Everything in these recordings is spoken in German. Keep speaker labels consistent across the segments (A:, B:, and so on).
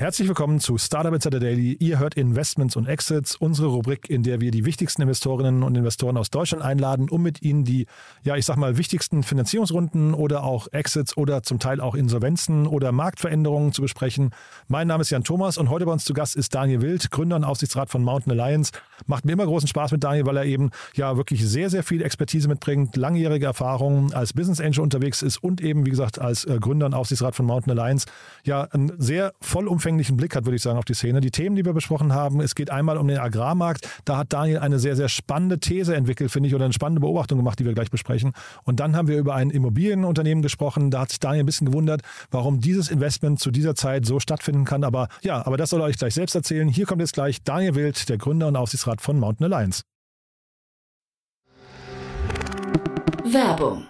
A: Herzlich willkommen zu Startup Insider Daily. Ihr hört Investments und Exits, unsere Rubrik, in der wir die wichtigsten Investorinnen und Investoren aus Deutschland einladen, um mit ihnen die, ja, ich sag mal, wichtigsten Finanzierungsrunden oder auch Exits oder zum Teil auch Insolvenzen oder Marktveränderungen zu besprechen. Mein Name ist Jan Thomas und heute bei uns zu Gast ist Daniel Wild, Gründer und Aufsichtsrat von Mountain Alliance. Macht mir immer großen Spaß mit Daniel, weil er eben ja wirklich sehr, sehr viel Expertise mitbringt, langjährige Erfahrung als Business Angel unterwegs ist und eben, wie gesagt, als äh, Gründer und Aufsichtsrat von Mountain Alliance ja ein sehr vollumfänglich vollumfänglichen Blick hat, würde ich sagen, auf die Szene. Die Themen, die wir besprochen haben, es geht einmal um den Agrarmarkt. Da hat Daniel eine sehr, sehr spannende These entwickelt, finde ich, oder eine spannende Beobachtung gemacht, die wir gleich besprechen. Und dann haben wir über ein Immobilienunternehmen gesprochen. Da hat sich Daniel ein bisschen gewundert, warum dieses Investment zu dieser Zeit so stattfinden kann. Aber ja, aber das soll er euch gleich selbst erzählen. Hier kommt jetzt gleich Daniel Wild, der Gründer und Aufsichtsrat von Mountain Alliance.
B: Werbung.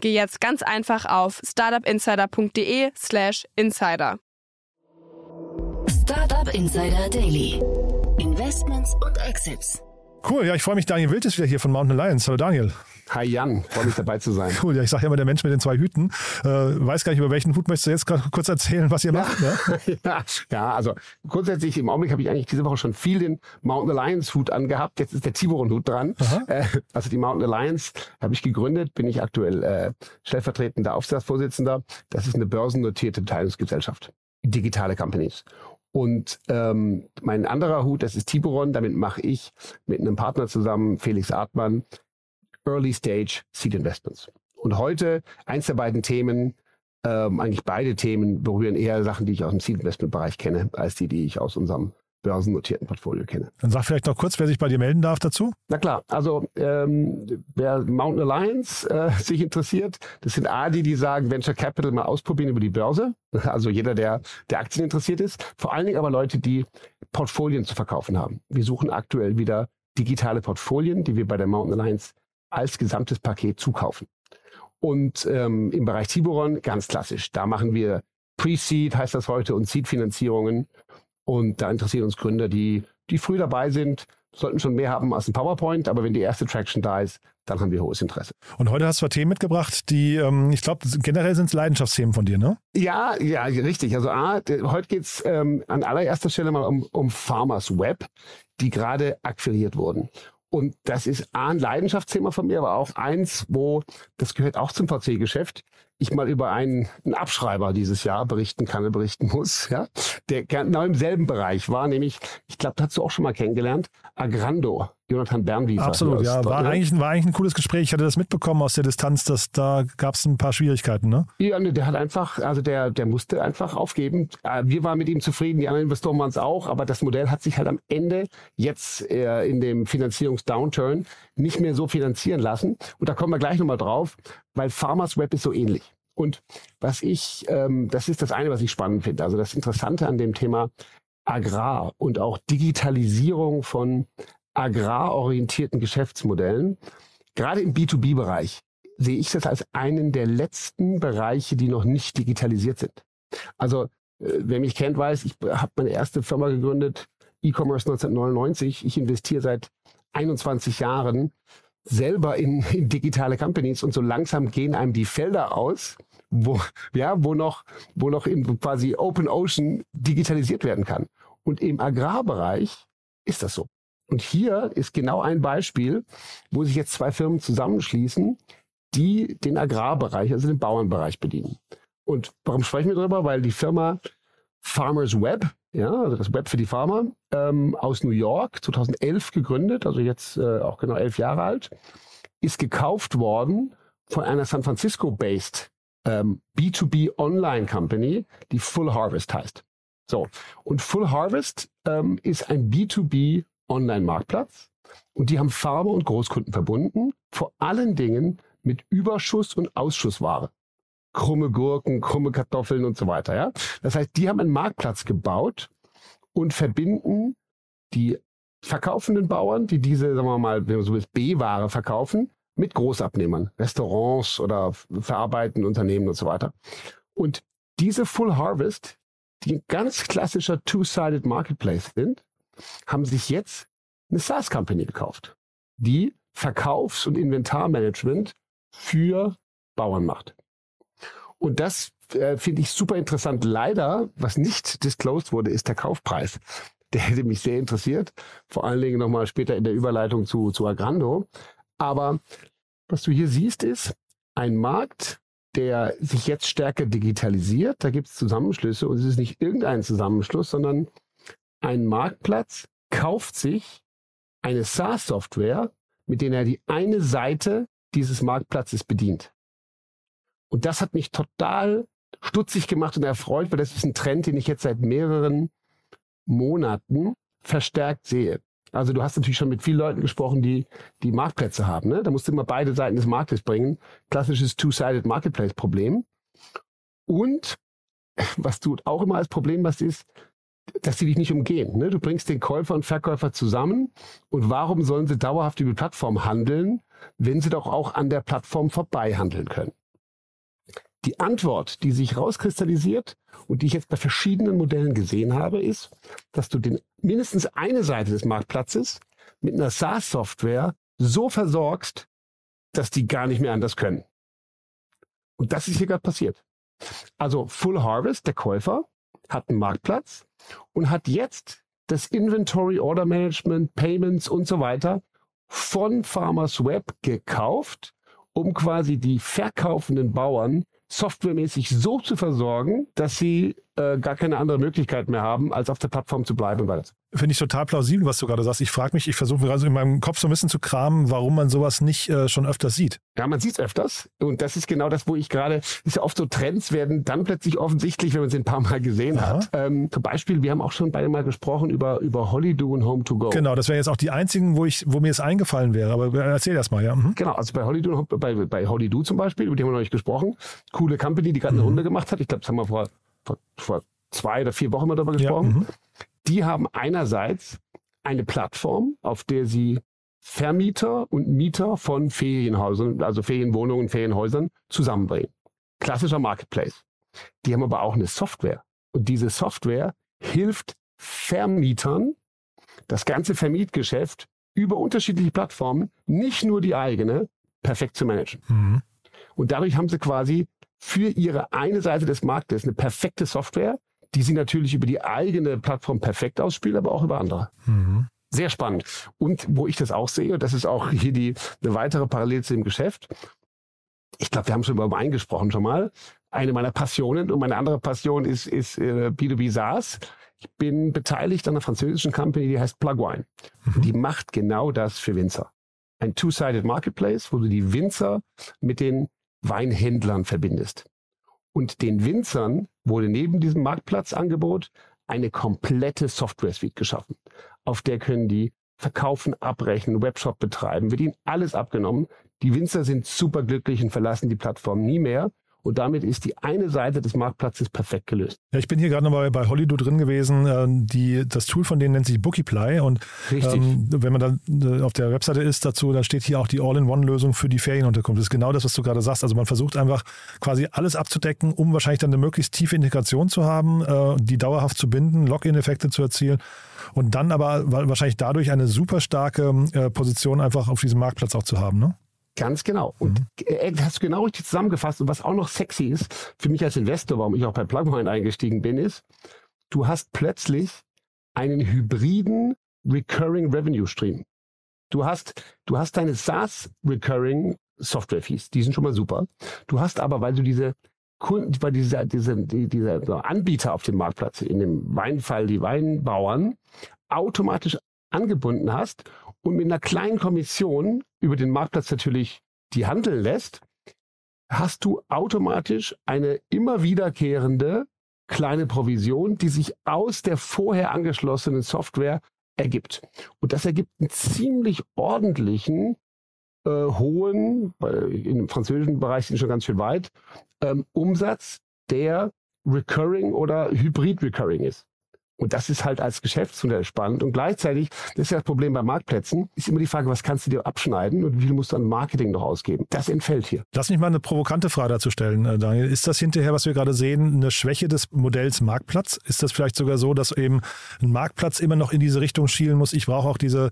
C: geh jetzt ganz einfach auf startupinsider.de/slash insider.
B: Startup Insider Daily. Investments und Exits.
A: Cool, ja, ich freue mich. Daniel Wild ist wieder hier von Mountain Alliance. Hallo Daniel.
D: Hi Jan, freue mich dabei zu sein.
A: Cool, ja, ich sage ja immer der Mensch mit den zwei Hüten. Äh, weiß gar nicht, über welchen Hut möchtest du jetzt gerade kurz erzählen, was ihr macht? Ne?
D: ja, ja, also grundsätzlich im Augenblick habe ich eigentlich diese Woche schon viel den Mountain Alliance Hut angehabt. Jetzt ist der Tiburon Hut dran. Äh, also die Mountain Alliance habe ich gegründet, bin ich aktuell äh, stellvertretender Aufsichtsratsvorsitzender. Das ist eine börsennotierte Beteiligungsgesellschaft. Digitale Companies. Und ähm, mein anderer Hut, das ist Tiburon, damit mache ich mit einem Partner zusammen, Felix Artmann, Early Stage Seed Investments. Und heute eins der beiden Themen, ähm, eigentlich beide Themen berühren eher Sachen, die ich aus dem Seed Investment Bereich kenne, als die, die ich aus unserem börsennotierten Portfolio kenne.
A: Dann sag vielleicht noch kurz, wer sich bei dir melden darf dazu.
D: Na klar, also ähm, wer Mountain Alliance äh, sich interessiert, das sind A, die, die sagen, Venture Capital mal ausprobieren über die Börse. Also jeder, der, der Aktien interessiert ist. Vor allen Dingen aber Leute, die Portfolien zu verkaufen haben. Wir suchen aktuell wieder digitale Portfolien, die wir bei der Mountain Alliance als gesamtes Paket zukaufen. Und ähm, im Bereich Tiburon ganz klassisch. Da machen wir Pre-Seed, heißt das heute, und Seed-Finanzierungen. Und da interessieren uns Gründer, die, die früh dabei sind, sollten schon mehr haben als ein PowerPoint, aber wenn die erste Traction da ist, dann haben wir hohes Interesse.
A: Und heute hast du Themen mitgebracht, die, ähm, ich glaube, generell sind es Leidenschaftsthemen von dir, ne?
D: Ja, ja, richtig. Also A, heute geht es ähm, an allererster Stelle mal um, um Farmers Web, die gerade akquiriert wurden. Und das ist A, ein Leidenschaftsthema von mir, aber auch eins, wo, das gehört auch zum VC-Geschäft, ich mal über einen, einen Abschreiber dieses Jahr berichten kann, berichten muss, ja, der genau im selben Bereich war, nämlich, ich glaube, da hast du auch schon mal kennengelernt, Agrando. Jonathan Bernwieser.
A: Absolut, ja. War, eigentlich, war eigentlich ein cooles Gespräch. Ich hatte das mitbekommen aus der Distanz, dass da gab es ein paar Schwierigkeiten, ne?
D: Ja, ne, der hat einfach, also der, der musste einfach aufgeben. Äh, wir waren mit ihm zufrieden, die anderen Investoren waren es auch, aber das Modell hat sich halt am Ende jetzt äh, in dem Finanzierungsdownturn nicht mehr so finanzieren lassen. Und da kommen wir gleich nochmal drauf, weil Farmers Web ist so ähnlich. Und was ich, ähm, das ist das eine, was ich spannend finde. Also das Interessante an dem Thema Agrar und auch Digitalisierung von agrarorientierten Geschäftsmodellen, gerade im B2B-Bereich, sehe ich das als einen der letzten Bereiche, die noch nicht digitalisiert sind. Also äh, wer mich kennt, weiß, ich habe meine erste Firma gegründet, E-Commerce 1999. Ich investiere seit 21 Jahren selber in, in digitale Companies und so langsam gehen einem die Felder aus, wo, ja, wo noch, wo noch in quasi Open Ocean digitalisiert werden kann. Und im Agrarbereich ist das so. Und hier ist genau ein Beispiel, wo sich jetzt zwei Firmen zusammenschließen, die den Agrarbereich, also den Bauernbereich bedienen. Und warum sprechen wir darüber? Weil die Firma Farmers Web, ja, also das Web für die Farmer, ähm, aus New York, 2011 gegründet, also jetzt äh, auch genau elf Jahre alt, ist gekauft worden von einer San Francisco-based ähm, B2B Online Company, die Full Harvest heißt. So, und Full Harvest ähm, ist ein B2B Online-Marktplatz und die haben Farmer und Großkunden verbunden, vor allen Dingen mit Überschuss- und Ausschussware. Krumme Gurken, krumme Kartoffeln und so weiter. Ja? Das heißt, die haben einen Marktplatz gebaut und verbinden die verkaufenden Bauern, die diese, sagen wir mal, wenn man so will, B-Ware verkaufen, mit Großabnehmern, Restaurants oder verarbeitenden Unternehmen und so weiter. Und diese Full Harvest, die ein ganz klassischer Two-Sided Marketplace sind, haben sich jetzt eine SaaS-Company gekauft, die Verkaufs- und Inventarmanagement für Bauern macht. Und das äh, finde ich super interessant. Leider, was nicht disclosed wurde, ist der Kaufpreis. Der hätte mich sehr interessiert. Vor allen Dingen nochmal später in der Überleitung zu, zu Agrando. Aber was du hier siehst, ist ein Markt, der sich jetzt stärker digitalisiert. Da gibt es Zusammenschlüsse und es ist nicht irgendein Zusammenschluss, sondern ein Marktplatz kauft sich eine SaaS-Software, mit der er die eine Seite dieses Marktplatzes bedient. Und das hat mich total stutzig gemacht und erfreut, weil das ist ein Trend, den ich jetzt seit mehreren Monaten verstärkt sehe. Also du hast natürlich schon mit vielen Leuten gesprochen, die die Marktplätze haben. Ne? Da musst du immer beide Seiten des Marktes bringen. Klassisches Two-Sided Marketplace-Problem. Und was du auch immer als Problem hast, ist, dass sie dich nicht umgehen. Ne? Du bringst den Käufer und Verkäufer zusammen und warum sollen sie dauerhaft über die Plattform handeln, wenn sie doch auch an der Plattform vorbei handeln können? Die Antwort, die sich rauskristallisiert und die ich jetzt bei verschiedenen Modellen gesehen habe, ist, dass du den, mindestens eine Seite des Marktplatzes mit einer SaaS-Software so versorgst, dass die gar nicht mehr anders können. Und das ist hier gerade passiert. Also Full Harvest, der Käufer, hat einen Marktplatz und hat jetzt das Inventory, Order Management, Payments und so weiter von Farmers Web gekauft, um quasi die verkaufenden Bauern softwaremäßig so zu versorgen, dass sie äh, gar keine andere Möglichkeit mehr haben, als auf der Plattform zu bleiben und weiter.
A: Finde ich total plausibel, was du gerade sagst. Ich frage mich, ich versuche gerade in meinem Kopf so ein bisschen zu kramen, warum man sowas nicht äh, schon öfters sieht.
D: Ja, man sieht es öfters. Und das ist genau das, wo ich gerade, ist ja oft so Trends werden dann plötzlich offensichtlich, wenn man sie ein paar Mal gesehen Aha. hat. Ähm, zum Beispiel, wir haben auch schon beide mal gesprochen über, über Hollydo und Home to Go.
A: Genau, das wären jetzt auch die einzigen, wo ich, wo mir es eingefallen wäre. Aber erzähl erst mal, ja.
D: Mhm. Genau, also bei Hollydo, bei, bei Hollydo zum Beispiel, über die haben wir noch nicht gesprochen. Coole Company, die gerade eine mhm. Runde gemacht hat. Ich glaube, das haben wir vor, vor, vor zwei oder vier Wochen mal darüber gesprochen. Ja, mhm. die haben einerseits eine Plattform, auf der sie Vermieter und Mieter von Ferienhäusern, also Ferienwohnungen, Ferienhäusern zusammenbringen. Klassischer Marketplace. Die haben aber auch eine Software. Und diese Software hilft Vermietern, das ganze Vermietgeschäft über unterschiedliche Plattformen, nicht nur die eigene, perfekt zu managen. Mhm. Und dadurch haben sie quasi für ihre eine Seite des Marktes eine perfekte Software, die sie natürlich über die eigene Plattform perfekt ausspielen, aber auch über andere. Mhm. Sehr spannend. Und wo ich das auch sehe, das ist auch hier die, eine weitere Parallel zu dem Geschäft. Ich glaube, wir haben schon über Wein gesprochen schon mal. Eine meiner Passionen und meine andere Passion ist, ist äh, B2B SaaS. Ich bin beteiligt an einer französischen Company, die heißt Plugwine. Mhm. Die macht genau das für Winzer. Ein Two-Sided Marketplace, wo du die Winzer mit den Weinhändlern verbindest. Und den Winzern wurde neben diesem Marktplatzangebot eine komplette Software-Suite geschaffen. Auf der können die verkaufen, abrechnen, Webshop betreiben, wird ihnen alles abgenommen. Die Winzer sind superglücklich und verlassen die Plattform nie mehr. Und damit ist die eine Seite des Marktplatzes perfekt gelöst.
A: Ja, ich bin hier gerade nochmal bei Hollydo drin gewesen. Äh, die, das Tool von denen nennt sich Bookiply. Und ähm, wenn man dann äh, auf der Webseite ist dazu, dann steht hier auch die All-in-One-Lösung für die Ferienunterkunft. Das ist genau das, was du gerade sagst. Also man versucht einfach quasi alles abzudecken, um wahrscheinlich dann eine möglichst tiefe Integration zu haben, äh, die dauerhaft zu binden, Login-Effekte zu erzielen und dann aber wahrscheinlich dadurch eine super starke äh, Position einfach auf diesem Marktplatz auch zu haben. Ne?
D: Ganz genau. Und mhm. äh, hast du genau richtig zusammengefasst. Und was auch noch sexy ist, für mich als Investor, warum ich auch bei Plugmine eingestiegen bin, ist, du hast plötzlich einen hybriden Recurring Revenue Stream. Du hast, du hast deine SaaS Recurring Software-Fees. Die sind schon mal super. Du hast aber, weil du diese Kunden, weil diese, diese, die, diese Anbieter auf dem Marktplatz, in dem Weinfall die Weinbauern, automatisch angebunden hast und mit einer kleinen Kommission über den Marktplatz natürlich die handeln lässt, hast du automatisch eine immer wiederkehrende kleine Provision, die sich aus der vorher angeschlossenen Software ergibt. Und das ergibt einen ziemlich ordentlichen, äh, hohen, im französischen Bereich sind schon ganz schön weit, ähm, Umsatz, der recurring oder hybrid recurring ist. Und das ist halt als Geschäftsmodell spannend. Und gleichzeitig, das ist ja das Problem bei Marktplätzen, ist immer die Frage, was kannst du dir abschneiden und wie viel musst du an Marketing noch ausgeben? Das entfällt hier.
A: Lass mich mal eine provokante Frage dazu stellen, äh, Daniel. Ist das hinterher, was wir gerade sehen, eine Schwäche des Modells Marktplatz? Ist das vielleicht sogar so, dass eben ein Marktplatz immer noch in diese Richtung schielen muss? Ich brauche auch diese,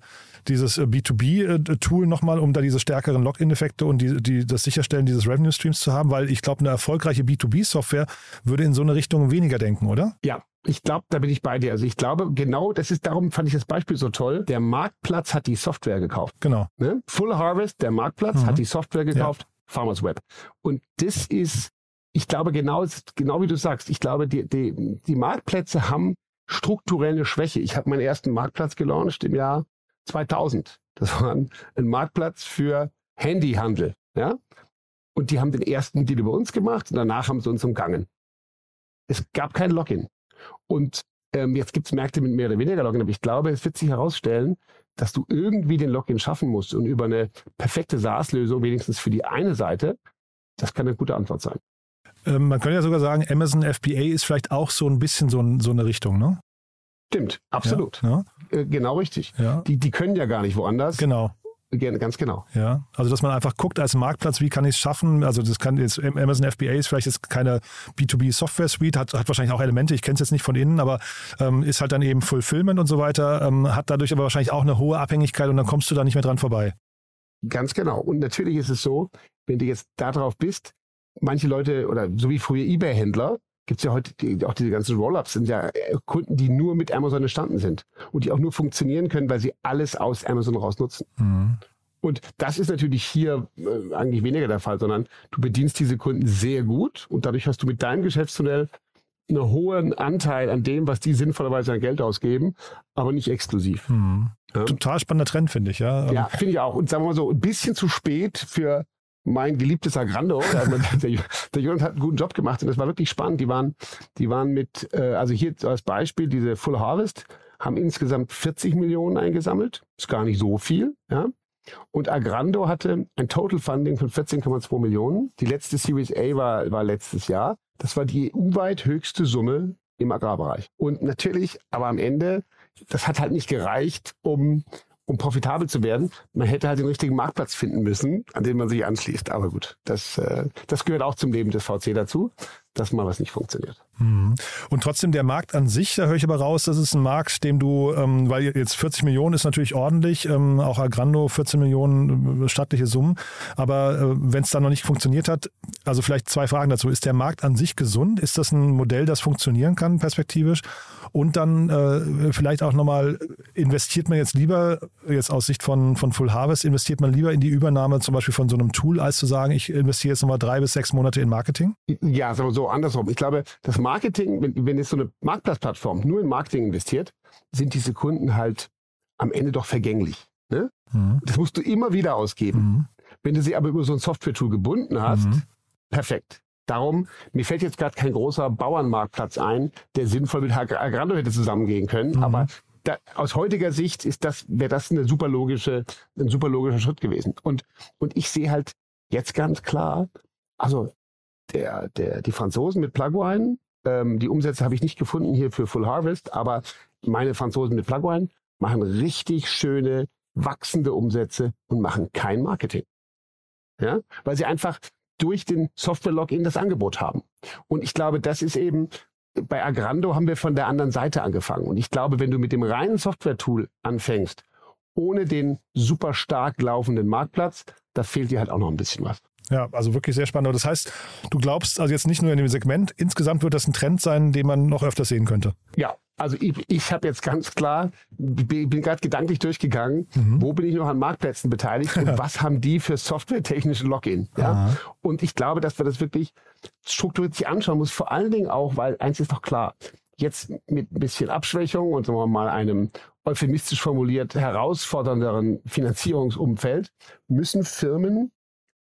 A: dieses B2B-Tool nochmal, um da diese stärkeren Login-Effekte und die, die, das Sicherstellen dieses Revenue-Streams zu haben, weil ich glaube, eine erfolgreiche B2B-Software würde in so eine Richtung weniger denken, oder?
D: Ja, ich glaube, da bin ich bei dir. Also ich glaube, genau, das ist darum fand ich das Beispiel so toll. Der Marktplatz hat die Software gekauft.
A: Genau.
D: Ne? Full Harvest, der Marktplatz mhm. hat die Software gekauft, ja. Farmers Web. Und das ist, ich glaube, genau, genau wie du sagst, ich glaube, die, die, die Marktplätze haben strukturell eine Schwäche. Ich habe meinen ersten Marktplatz gelauncht im Jahr 2000. Das war ein, ein Marktplatz für Handyhandel. Ja? Und die haben den ersten Deal über uns gemacht und danach haben sie uns umgangen. Es gab kein Login. Und ähm, jetzt gibt es Märkte mit mehr oder weniger Login, aber ich glaube, es wird sich herausstellen, dass du irgendwie den Login schaffen musst und über eine perfekte SaaS-Lösung, wenigstens für die eine Seite, das kann eine gute Antwort sein.
A: Ähm, man könnte ja sogar sagen, Amazon FBA ist vielleicht auch so ein bisschen so, so eine Richtung, ne?
D: Stimmt, absolut.
A: Ja,
D: ja. Äh, genau richtig.
A: Ja.
D: Die, die können ja gar nicht woanders.
A: Genau.
D: Ganz genau.
A: Ja, also dass man einfach guckt als Marktplatz, wie kann ich es schaffen? Also das kann jetzt Amazon FBA ist vielleicht jetzt keine B2B Software Suite, hat, hat wahrscheinlich auch Elemente, ich kenne es jetzt nicht von innen, aber ähm, ist halt dann eben Fulfillment und so weiter, ähm, hat dadurch aber wahrscheinlich auch eine hohe Abhängigkeit und dann kommst du da nicht mehr dran vorbei.
D: Ganz genau. Und natürlich ist es so, wenn du jetzt darauf bist, manche Leute oder so wie früher eBay-Händler, gibt es ja heute die, auch diese ganzen Roll-ups, sind ja äh, Kunden, die nur mit Amazon entstanden sind und die auch nur funktionieren können, weil sie alles aus Amazon raus nutzen. Mhm. Und das ist natürlich hier äh, eigentlich weniger der Fall, sondern du bedienst diese Kunden sehr gut und dadurch hast du mit deinem Geschäftsmodell einen hohen Anteil an dem, was die sinnvollerweise an Geld ausgeben, aber nicht exklusiv.
A: Mhm. Ja. Total spannender Trend, finde ich. Ja,
D: ja finde ich auch. Und sagen wir mal so, ein bisschen zu spät für mein geliebtes Agrando. der, der Jonathan hat einen guten Job gemacht und das war wirklich spannend. Die waren, die waren mit, äh, also hier als Beispiel, diese Full Harvest haben insgesamt 40 Millionen eingesammelt. Ist gar nicht so viel, ja. Und Agrando hatte ein Total Funding von 14,2 Millionen. Die letzte Series A war, war letztes Jahr. Das war die EU-weit höchste Summe im Agrarbereich. Und natürlich, aber am Ende, das hat halt nicht gereicht, um um profitabel zu werden, man hätte halt den richtigen Marktplatz finden müssen, an den man sich anschließt. Aber gut, das, äh, das gehört auch zum Leben des VC dazu, dass mal was nicht funktioniert.
A: Mhm. Und trotzdem der Markt an sich, da höre ich aber raus, das ist ein Markt, dem du, ähm, weil jetzt 40 Millionen ist natürlich ordentlich, ähm, auch Agrando 14 Millionen äh, stattliche Summen, aber äh, wenn es dann noch nicht funktioniert hat, also vielleicht zwei Fragen dazu. Ist der Markt an sich gesund? Ist das ein Modell, das funktionieren kann perspektivisch? Und dann äh, vielleicht auch nochmal, investiert man jetzt lieber, jetzt aus Sicht von, von Full Harvest, investiert man lieber in die Übernahme zum Beispiel von so einem Tool, als zu sagen, ich investiere jetzt nochmal drei bis sechs Monate in Marketing?
D: Ja, sagen wir so andersrum. Ich glaube, das Marketing, wenn, wenn jetzt so eine Marktplatzplattform nur in Marketing investiert, sind diese Kunden halt am Ende doch vergänglich. Ne? Mhm. Das musst du immer wieder ausgeben. Mhm. Wenn du sie aber über so ein Software-Tool gebunden hast, mhm. perfekt. Darum, mir fällt jetzt gerade kein großer Bauernmarktplatz ein, der sinnvoll mit Agrando hätte zusammengehen können. Mhm. Aber da, aus heutiger Sicht ist das, wäre das eine super logische, ein super logischer Schritt gewesen. Und, und ich sehe halt jetzt ganz klar, also der, der, die Franzosen mit Plugwine, ähm, die Umsätze habe ich nicht gefunden hier für Full Harvest, aber meine Franzosen mit Plugwine machen richtig schöne, wachsende Umsätze und machen kein Marketing. Ja, weil sie einfach durch den Software-Login das Angebot haben. Und ich glaube, das ist eben, bei Agrando haben wir von der anderen Seite angefangen. Und ich glaube, wenn du mit dem reinen Software-Tool anfängst, ohne den super stark laufenden Marktplatz, da fehlt dir halt auch noch ein bisschen was.
A: Ja, also wirklich sehr spannend. Das heißt, du glaubst also jetzt nicht nur in dem Segment, insgesamt wird das ein Trend sein, den man noch öfter sehen könnte.
D: Ja, Also ich, ich habe jetzt ganz klar, bin, bin gerade gedanklich durchgegangen, mhm. wo bin ich noch an Marktplätzen beteiligt und was haben die für softwaretechnische Login. Ja? Und ich glaube, dass wir das wirklich strukturiert sich anschauen muss, vor allen Dingen auch, weil eins ist doch klar, jetzt mit ein bisschen Abschwächung und sagen wir mal einem euphemistisch formuliert herausfordernderen Finanzierungsumfeld, müssen Firmen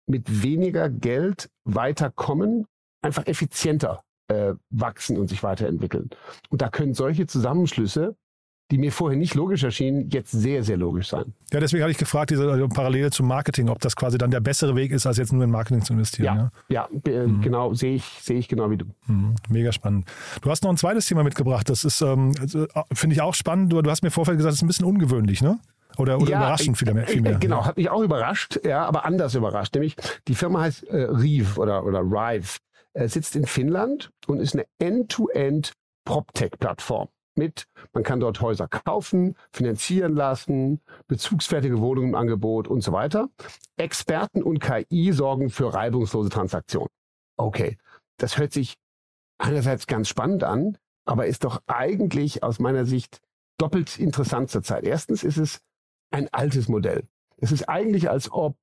D: mit weniger Geld weiterkommen, einfach effizienter äh, wachsen und sich weiterentwickeln. Und da können solche Zusammenschlüsse die mir vorher nicht logisch erschienen, jetzt sehr, sehr logisch sein.
A: Ja, deswegen habe ich gefragt, diese also Parallele zum Marketing, ob das quasi dann der bessere Weg ist, als jetzt nur in Marketing zu investieren.
D: Ja, ja, ja mhm. genau, sehe ich, sehe ich genau wie du.
A: Mhm. Mega spannend. Du hast noch ein zweites Thema mitgebracht, das ist, ähm, also, äh, finde ich auch spannend. Du, du hast mir vorher gesagt, das ist ein bisschen ungewöhnlich, ne? Oder, oder ja, überraschend vielmehr. Viel mehr.
D: Genau, hat mich auch überrascht, ja, aber anders überrascht. Nämlich, die Firma heißt äh, Rive oder, oder Rive, äh, sitzt in Finnland und ist eine End-to-End PropTech-Plattform mit, man kann dort Häuser kaufen, finanzieren lassen, bezugsfertige Wohnungen im Angebot und so weiter. Experten und KI sorgen für reibungslose Transaktionen. Okay, das hört sich einerseits ganz spannend an, aber ist doch eigentlich aus meiner Sicht doppelt interessant zurzeit. Erstens ist es ein altes Modell. Es ist eigentlich, als ob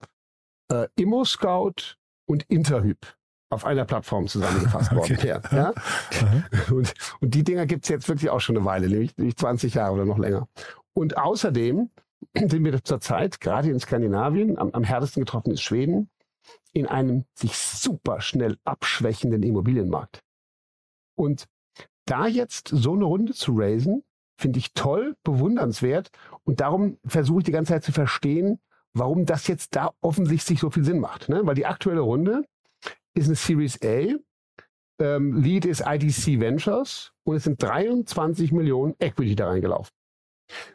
D: äh, ImmoScout und Interhyp auf einer Plattform zusammengefasst worden okay. wäre. Ja? Und, und die Dinger gibt's jetzt wirklich auch schon eine Weile, nämlich, nämlich 20 Jahre oder noch länger. Und außerdem sind wir zurzeit, gerade in Skandinavien, am, am härtesten getroffen ist Schweden, in einem sich super schnell abschwächenden Immobilienmarkt. Und da jetzt so eine Runde zu raisen, finde ich toll, bewundernswert. Und darum versuche ich die ganze Zeit zu verstehen, warum das jetzt da offensichtlich so viel Sinn macht. Ne? Weil die aktuelle Runde ist eine Series A. Ähm, Lead ist IDC Ventures und es sind 23 Millionen Equity da reingelaufen.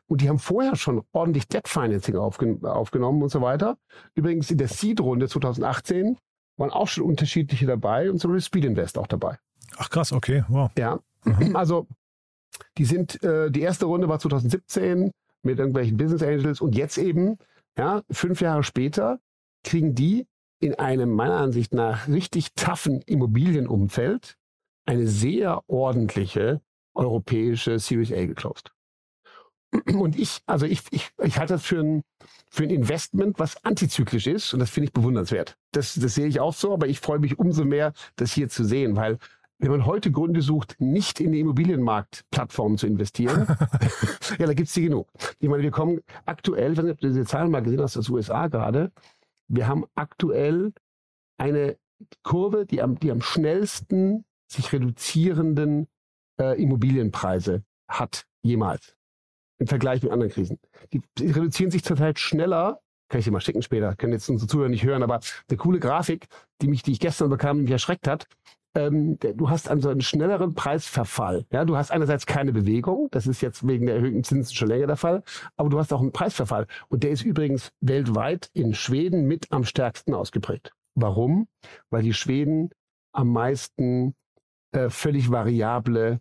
D: Und die haben vorher schon ordentlich Debt Financing aufgen aufgenommen und so weiter. Übrigens in der Seed-Runde 2018 waren auch schon unterschiedliche dabei und so Speed Invest auch dabei.
A: Ach krass, okay, wow.
D: Ja, mhm. also die sind, äh, die erste Runde war 2017 mit irgendwelchen Business Angels und jetzt eben, ja, fünf Jahre später kriegen die in einem meiner Ansicht nach richtig taffen Immobilienumfeld eine sehr ordentliche europäische Series A geclosed. Und ich, also ich, ich, ich halte das für ein, für ein Investment, was antizyklisch ist und das finde ich bewundernswert. Das, das sehe ich auch so, aber ich freue mich umso mehr, das hier zu sehen, weil wenn man heute Gründe sucht, nicht in die Immobilienmarktplattformen zu investieren, ja, da gibt's die genug. Ich meine, wir kommen aktuell, wenn du diese Zahlen mal gesehen hast aus USA gerade, wir haben aktuell eine Kurve, die am, die am schnellsten sich reduzierenden äh, Immobilienpreise hat jemals im Vergleich mit anderen Krisen. Die, die reduzieren sich zurzeit schneller. Kann ich dir mal schicken später, können jetzt unsere Zuhörer nicht hören, aber eine coole Grafik, die mich, die ich gestern bekam, mich erschreckt hat, ähm, du hast also einen schnelleren Preisverfall. Ja, du hast einerseits keine Bewegung, das ist jetzt wegen der erhöhten Zinsen schon länger der Fall, aber du hast auch einen Preisverfall. Und der ist übrigens weltweit in Schweden mit am stärksten ausgeprägt. Warum? Weil die Schweden am meisten äh, völlig variable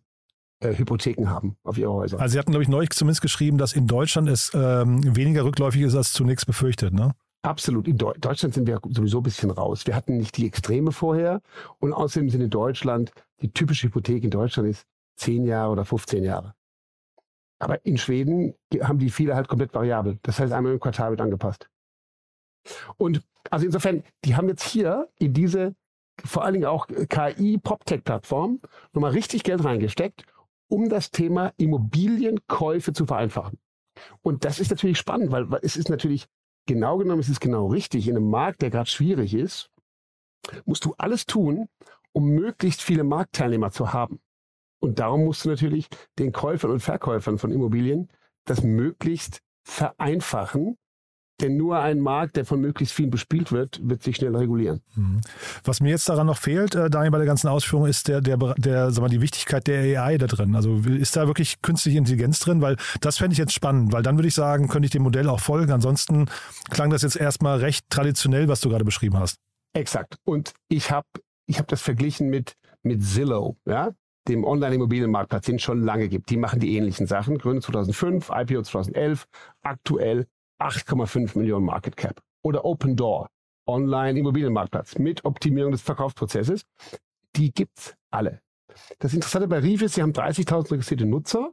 D: äh, Hypotheken haben auf ihre Häuser.
A: Also Sie hatten, glaube ich, neulich zumindest geschrieben, dass in Deutschland es ähm, weniger rückläufig ist als zunächst befürchtet, ne?
D: Absolut. In Deutschland sind wir sowieso ein bisschen raus. Wir hatten nicht die Extreme vorher. Und außerdem sind in Deutschland, die typische Hypothek in Deutschland ist 10 Jahre oder 15 Jahre. Aber in Schweden haben die viele halt komplett variabel. Das heißt, einmal im Quartal wird angepasst. Und also insofern, die haben jetzt hier in diese vor allen Dingen auch KI-PropTech-Plattform nochmal richtig Geld reingesteckt, um das Thema Immobilienkäufe zu vereinfachen. Und das ist natürlich spannend, weil es ist natürlich genau genommen ist es genau richtig. In einem Markt, der gerade schwierig ist, musst du alles tun, um möglichst viele Marktteilnehmer zu haben. Und darum musst du natürlich den Käufern und Verkäufern von Immobilien das möglichst vereinfachen, denn nur ein Markt, der von möglichst vielen bespielt wird, wird sich schnell regulieren. Mhm.
A: Was mir jetzt daran noch fehlt, äh, Daniel, bei der ganzen Ausführung, ist der, der, der, sag mal, die Wichtigkeit der AI da drin. Also ist da wirklich künstliche Intelligenz drin? Weil das fände ich jetzt spannend, weil dann würde ich sagen, könnte ich dem Modell auch folgen. Ansonsten klang das jetzt erstmal recht traditionell, was du gerade beschrieben hast.
D: Exakt. Und ich habe ich hab das verglichen mit, mit Zillow, ja? dem Online-Immobilienmarktplatz, den es schon lange gibt. Die machen die ähnlichen Sachen. Gründe 2005, IPO 2011, aktuell 8,5 Millionen Market Cap. Oder Open Door, Online-Immobilienmarktplatz mit Optimierung des Verkaufsprozesses. Die gibt's alle. Das Interessante bei Reef ist, sie haben 30.000 registrierte Nutzer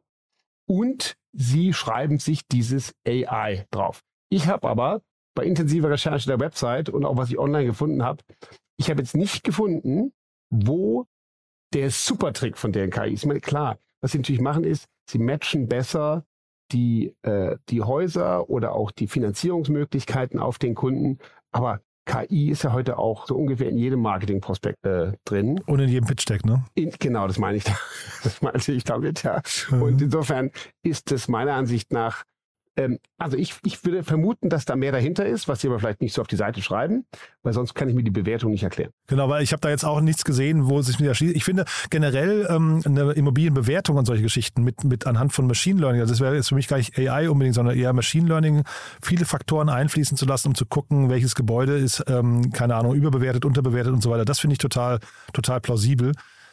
D: und sie schreiben sich dieses AI drauf. Ich habe aber bei intensiver Recherche der Website und auch was ich online gefunden habe, ich habe jetzt nicht gefunden, wo der Supertrick von der KI ist. Ich meine, klar, was sie natürlich machen ist, sie matchen besser die, äh, die Häuser oder auch die Finanzierungsmöglichkeiten auf den Kunden. Aber KI ist ja heute auch so ungefähr in jedem Marketingprospekt äh, drin.
A: Und in jedem Pitch-Deck, ne?
D: In, genau, das meine ich. Das meinte ich damit, ja. Mhm. Und insofern ist es meiner Ansicht nach ähm, also ich, ich würde vermuten, dass da mehr dahinter ist, was sie aber vielleicht nicht so auf die Seite schreiben, weil sonst kann ich mir die Bewertung nicht erklären.
A: Genau, weil ich habe da jetzt auch nichts gesehen, wo sich wieder schließt. Ich finde generell ähm, eine Immobilienbewertung und solche Geschichten mit, mit anhand von Machine Learning, also das wäre jetzt für mich gar nicht AI unbedingt, sondern eher Machine Learning, viele Faktoren einfließen zu lassen, um zu gucken, welches Gebäude ist, ähm, keine Ahnung, überbewertet, unterbewertet und so weiter. Das finde ich total, total plausibel.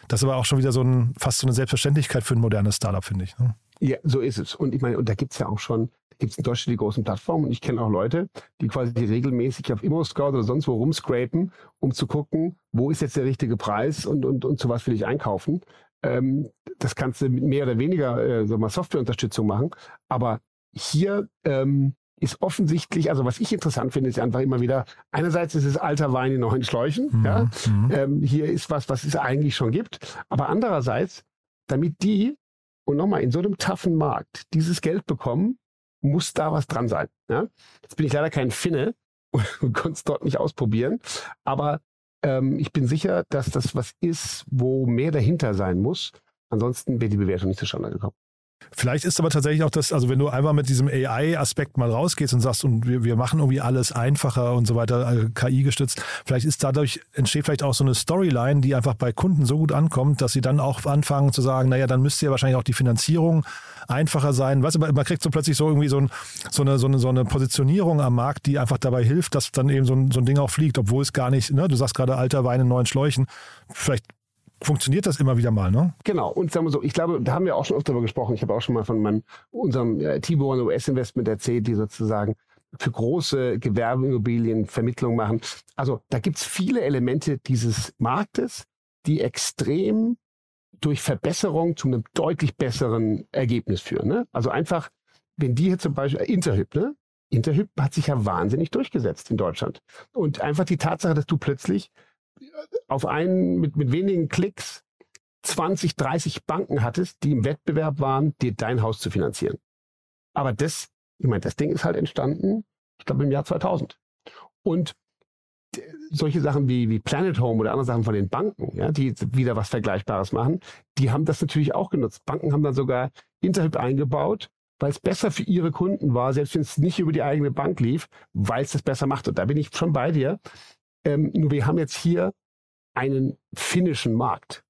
A: Das ist aber auch schon wieder so ein, fast so eine Selbstverständlichkeit für ein modernes Startup, finde ich. Ne?
D: Ja, so ist es. Und ich meine, und da gibt es ja auch schon gibt es in Deutschland die großen Plattformen und ich kenne auch Leute, die quasi regelmäßig auf ImmoScout oder sonst wo rumscrapen, um zu gucken, wo ist jetzt der richtige Preis und, und, und zu was will ich einkaufen. Ähm, das kannst du mit mehr oder weniger äh, so mal Softwareunterstützung machen. Aber hier ähm, ist offensichtlich, also was ich interessant finde, ist einfach immer wieder, einerseits ist es alter Wein in neuen Schläuchen. Mhm. Ja? Mhm. Ähm, hier ist was, was es eigentlich schon gibt. Aber andererseits, damit die, und nochmal, in so einem taffen Markt dieses Geld bekommen, muss da was dran sein. Ja? Jetzt bin ich leider kein Finne und konnte es dort nicht ausprobieren, aber ähm, ich bin sicher, dass das was ist, wo mehr dahinter sein muss. Ansonsten wäre die Bewertung nicht zustande gekommen.
A: Vielleicht ist aber tatsächlich auch das, also wenn du einfach mit diesem AI-Aspekt mal rausgehst und sagst, und wir, wir machen irgendwie alles einfacher und so weiter, äh, KI gestützt, vielleicht ist dadurch, entsteht vielleicht auch so eine Storyline, die einfach bei Kunden so gut ankommt, dass sie dann auch anfangen zu sagen, naja, dann müsste ja wahrscheinlich auch die Finanzierung einfacher sein. Weißt du, man kriegt so plötzlich so irgendwie so, ein, so, eine, so, eine, so eine Positionierung am Markt, die einfach dabei hilft, dass dann eben so ein, so ein Ding auch fliegt, obwohl es gar nicht, ne, du sagst gerade alter Wein in neuen Schläuchen, vielleicht funktioniert das immer wieder mal, ne?
D: Genau. Und sagen wir so, ich glaube, da haben wir auch schon oft darüber gesprochen. Ich habe auch schon mal von meinem, unserem äh, T-Born US-Investment erzählt, die sozusagen für große Gewerbeimmobilien Vermittlung machen. Also da gibt's viele Elemente dieses Marktes, die extrem durch Verbesserung zu einem deutlich besseren Ergebnis führen. Ne? Also einfach, wenn die hier zum Beispiel, äh, Interhyp, ne? Interhyp hat sich ja wahnsinnig durchgesetzt in Deutschland. Und einfach die Tatsache, dass du plötzlich auf einen mit, mit wenigen Klicks 20, 30 Banken hattest, die im Wettbewerb waren, dir dein Haus zu finanzieren. Aber das, ich meine, das Ding ist halt entstanden, ich glaube, im Jahr 2000. Und solche Sachen wie, wie Planet Home oder andere Sachen von den Banken, ja, die wieder was Vergleichbares machen, die haben das natürlich auch genutzt. Banken haben dann sogar Interhyp eingebaut, weil es besser für ihre Kunden war, selbst wenn es nicht über die eigene Bank lief, weil es das besser macht. Und da bin ich schon bei dir. Ähm, nur wir haben jetzt hier einen finnischen Markt.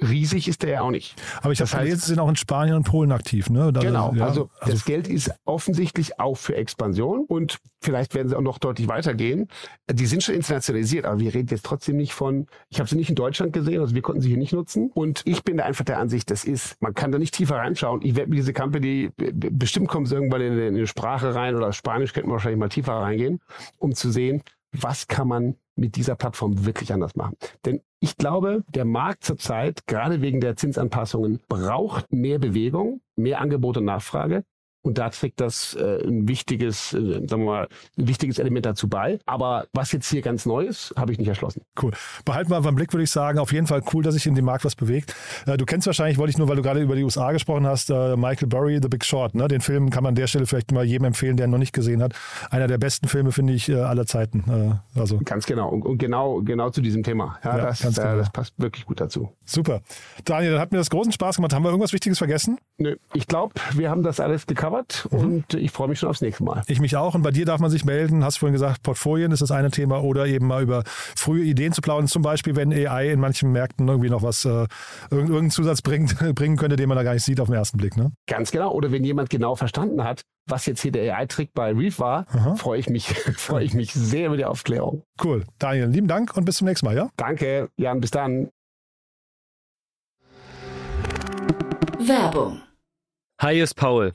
D: Riesig ist der ja auch nicht.
A: Aber ich habe gelesen, sie sind auch in Spanien und Polen aktiv, ne?
D: Da genau, ja, also, also das Geld ist offensichtlich auch für Expansion und vielleicht werden sie auch noch deutlich weitergehen. Die sind schon internationalisiert, aber wir reden jetzt trotzdem nicht von, ich habe sie nicht in Deutschland gesehen, also wir konnten sie hier nicht nutzen. Und ich bin da einfach der Ansicht, das ist, man kann da nicht tiefer reinschauen. Ich werde mit dieser Company, bestimmt kommen sie irgendwann in, in eine Sprache rein oder Spanisch könnten wir wahrscheinlich mal tiefer reingehen, um zu sehen, was kann man mit dieser Plattform wirklich anders machen. Denn ich glaube, der Markt zurzeit, gerade wegen der Zinsanpassungen, braucht mehr Bewegung, mehr Angebot und Nachfrage. Und da trägt das äh, ein wichtiges, äh, sagen wir mal, ein wichtiges Element dazu bei. Aber was jetzt hier ganz neu ist, habe ich nicht erschlossen.
A: Cool. Behalten wir einfach im Blick, würde ich sagen. Auf jeden Fall cool, dass sich in dem Markt was bewegt. Äh, du kennst wahrscheinlich, wollte ich nur, weil du gerade über die USA gesprochen hast, äh, Michael Burry, The Big Short. Ne? Den Film kann man an der Stelle vielleicht mal jedem empfehlen, der ihn noch nicht gesehen hat. Einer der besten Filme, finde ich, äh, aller Zeiten.
D: Äh, also. Ganz genau. Und, und, genau, genau zu diesem Thema. Ja, ja das, genau. das passt wirklich gut dazu.
A: Super. Daniel, dann hat mir das großen Spaß gemacht. Haben wir irgendwas Wichtiges vergessen?
D: Nö. Ich glaube, wir haben das alles gecovert mhm. und ich freue mich schon aufs nächste Mal.
A: Ich mich auch. Und bei dir darf man sich melden. Hast vorhin gesagt, Portfolien ist das eine Thema oder eben mal über frühe Ideen zu plaudern. Zum Beispiel, wenn AI in manchen Märkten irgendwie noch was, äh, irgendeinen Zusatz bringt, bringen könnte, den man da gar nicht sieht auf den ersten Blick. Ne?
D: Ganz genau. Oder wenn jemand genau verstanden hat, was jetzt hier der AI-Trick bei Reef war, freue ich mich, freue ich mich sehr über die Aufklärung.
A: Cool. Daniel, lieben Dank und bis zum nächsten Mal, ja?
D: Danke, Jan, bis dann.
B: Werbung.
E: Hi, ist Paul.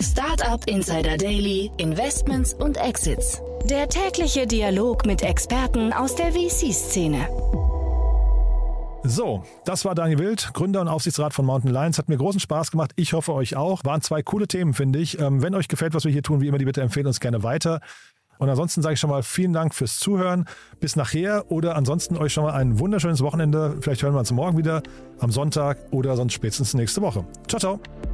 B: Startup Insider Daily, Investments und Exits. Der tägliche Dialog mit Experten aus der VC-Szene.
A: So, das war Daniel Wild, Gründer und Aufsichtsrat von Mountain Lions. Hat mir großen Spaß gemacht. Ich hoffe euch auch. Waren zwei coole Themen, finde ich. Ähm, wenn euch gefällt, was wir hier tun, wie immer, die bitte empfehlen uns gerne weiter. Und ansonsten sage ich schon mal vielen Dank fürs Zuhören. Bis nachher oder ansonsten euch schon mal ein wunderschönes Wochenende. Vielleicht hören wir uns morgen wieder am Sonntag oder sonst spätestens nächste Woche. Ciao, ciao.